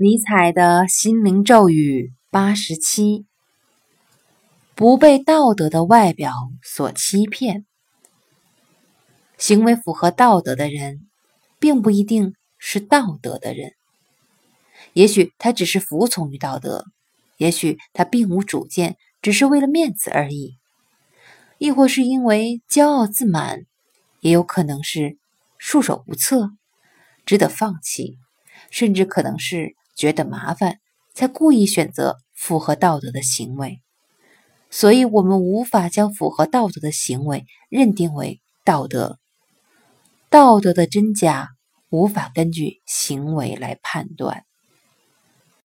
尼采的心灵咒语八十七：不被道德的外表所欺骗。行为符合道德的人，并不一定是道德的人。也许他只是服从于道德，也许他并无主见，只是为了面子而已，亦或是因为骄傲自满，也有可能是束手无策，值得放弃，甚至可能是。觉得麻烦，才故意选择符合道德的行为，所以我们无法将符合道德的行为认定为道德。道德的真假无法根据行为来判断。